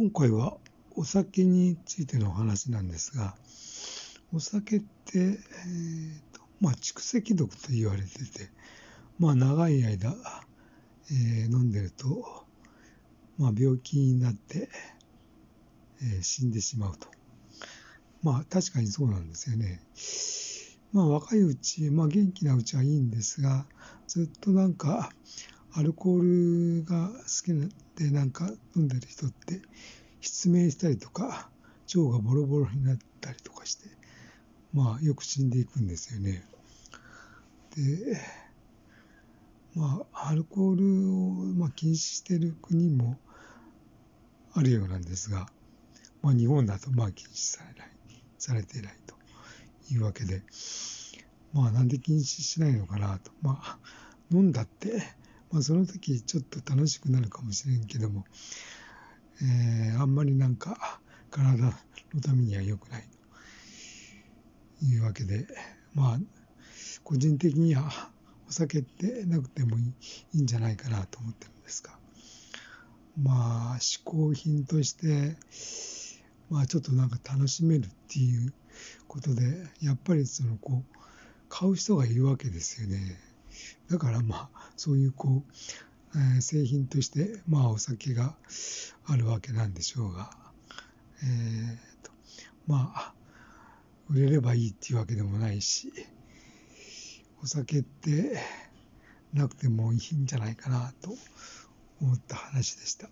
今回はお酒についてのお話なんですが、お酒って、えーとまあ、蓄積毒と言われてて、まあ、長い間、えー、飲んでると、まあ、病気になって、えー、死んでしまうと。まあ、確かにそうなんですよね。まあ、若いうち、まあ、元気なうちはいいんですが、ずっとなんか、アルコールが好きでなんか飲んでる人って失明したりとか腸がボロボロになったりとかしてまあよく死んでいくんですよね。でまあアルコールを、まあ、禁止してる国もあるようなんですが、まあ、日本だとまあ禁止されないされていないというわけでまあなんで禁止しないのかなとまあ飲んだってまあ、その時ちょっと楽しくなるかもしれんけども、えー、あんまりなんか体のためには良くないというわけで、まあ、個人的にはお酒ってなくてもいいいいんじゃないかなと思ってるんですが、まあ、嗜好品として、まあ、ちょっとなんか楽しめるっていうことで、やっぱりそのこう、買う人がいるわけですよね。だからまあ、そういうこう、えー、製品として、まあお酒があるわけなんでしょうが、えーと、まあ、売れればいいっていうわけでもないし、お酒ってなくてもいいんじゃないかなと思った話でした。